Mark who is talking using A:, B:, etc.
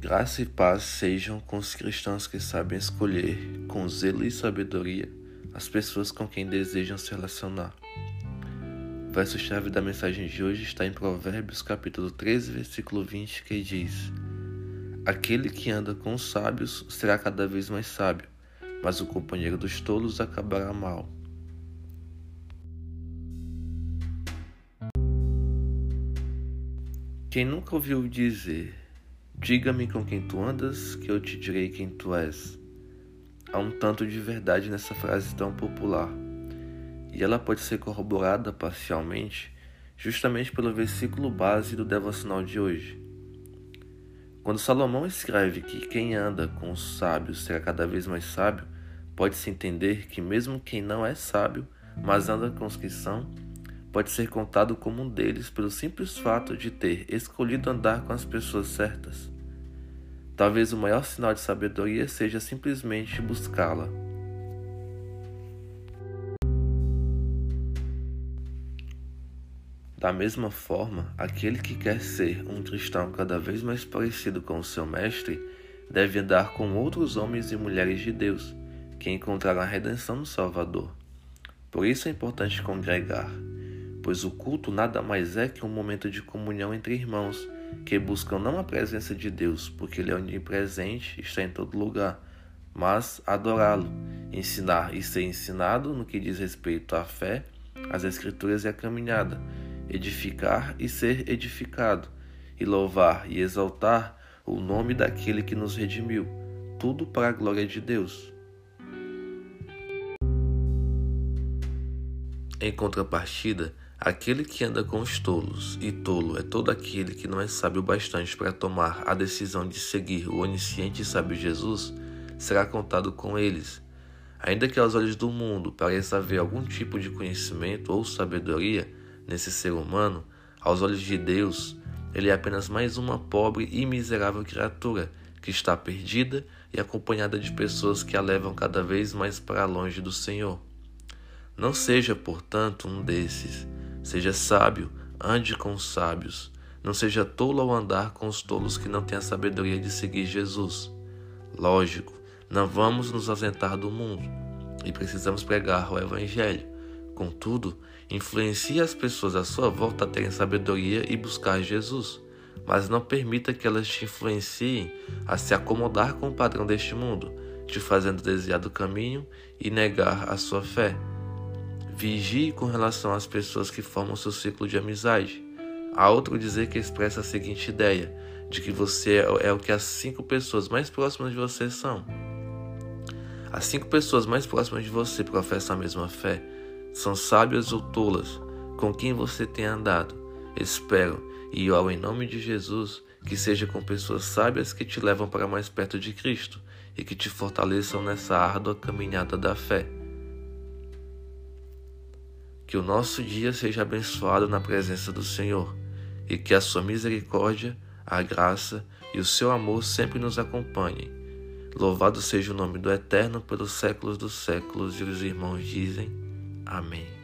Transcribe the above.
A: Graça e paz sejam com os cristãos que sabem escolher, com zelo e sabedoria, as pessoas com quem desejam se relacionar. O verso-chave da mensagem de hoje está em Provérbios, capítulo 13, versículo 20, que diz: Aquele que anda com os sábios será cada vez mais sábio, mas o companheiro dos tolos acabará mal. Quem nunca ouviu dizer Diga-me com quem tu andas, que eu te direi quem tu és. Há um tanto de verdade nessa frase tão popular, e ela pode ser corroborada parcialmente justamente pelo versículo base do devocional de hoje. Quando Salomão escreve que quem anda com os sábios será cada vez mais sábio, pode-se entender que mesmo quem não é sábio, mas anda com os que são, pode ser contado como um deles pelo simples fato de ter escolhido andar com as pessoas certas. Talvez o maior sinal de sabedoria seja simplesmente buscá-la. Da mesma forma, aquele que quer ser um cristão cada vez mais parecido com o seu mestre deve andar com outros homens e mulheres de Deus que encontraram a redenção no Salvador. Por isso é importante congregar pois o culto nada mais é que um momento de comunhão entre irmãos que buscam não a presença de Deus, porque Ele é onipresente, está em todo lugar, mas adorá-lo, ensinar e ser ensinado no que diz respeito à fé, às Escrituras e à caminhada, edificar e ser edificado, e louvar e exaltar o nome daquele que nos redimiu, tudo para a glória de Deus. Em contrapartida, Aquele que anda com os tolos, e tolo é todo aquele que não é sábio bastante para tomar a decisão de seguir o onisciente e sábio Jesus, será contado com eles. Ainda que aos olhos do mundo pareça haver algum tipo de conhecimento ou sabedoria nesse ser humano, aos olhos de Deus, ele é apenas mais uma pobre e miserável criatura que está perdida e acompanhada de pessoas que a levam cada vez mais para longe do Senhor. Não seja, portanto, um desses Seja sábio, ande com os sábios. Não seja tolo ao andar com os tolos que não têm a sabedoria de seguir Jesus. Lógico, não vamos nos ausentar do mundo e precisamos pregar o Evangelho. Contudo, influencie as pessoas à sua volta a terem sabedoria e buscar Jesus, mas não permita que elas te influenciem a se acomodar com o padrão deste mundo, te fazendo desviar do caminho e negar a sua fé. Vigie com relação às pessoas que formam seu ciclo de amizade. Há outro dizer que expressa a seguinte ideia: de que você é, é o que as cinco pessoas mais próximas de você são. As cinco pessoas mais próximas de você professam a mesma fé. São sábias ou tolas, com quem você tem andado. Espero e oro em nome de Jesus que seja com pessoas sábias que te levam para mais perto de Cristo e que te fortaleçam nessa árdua caminhada da fé. Que o nosso dia seja abençoado na presença do Senhor e que a sua misericórdia, a graça e o seu amor sempre nos acompanhem. Louvado seja o nome do Eterno pelos séculos dos séculos, e os irmãos dizem: Amém.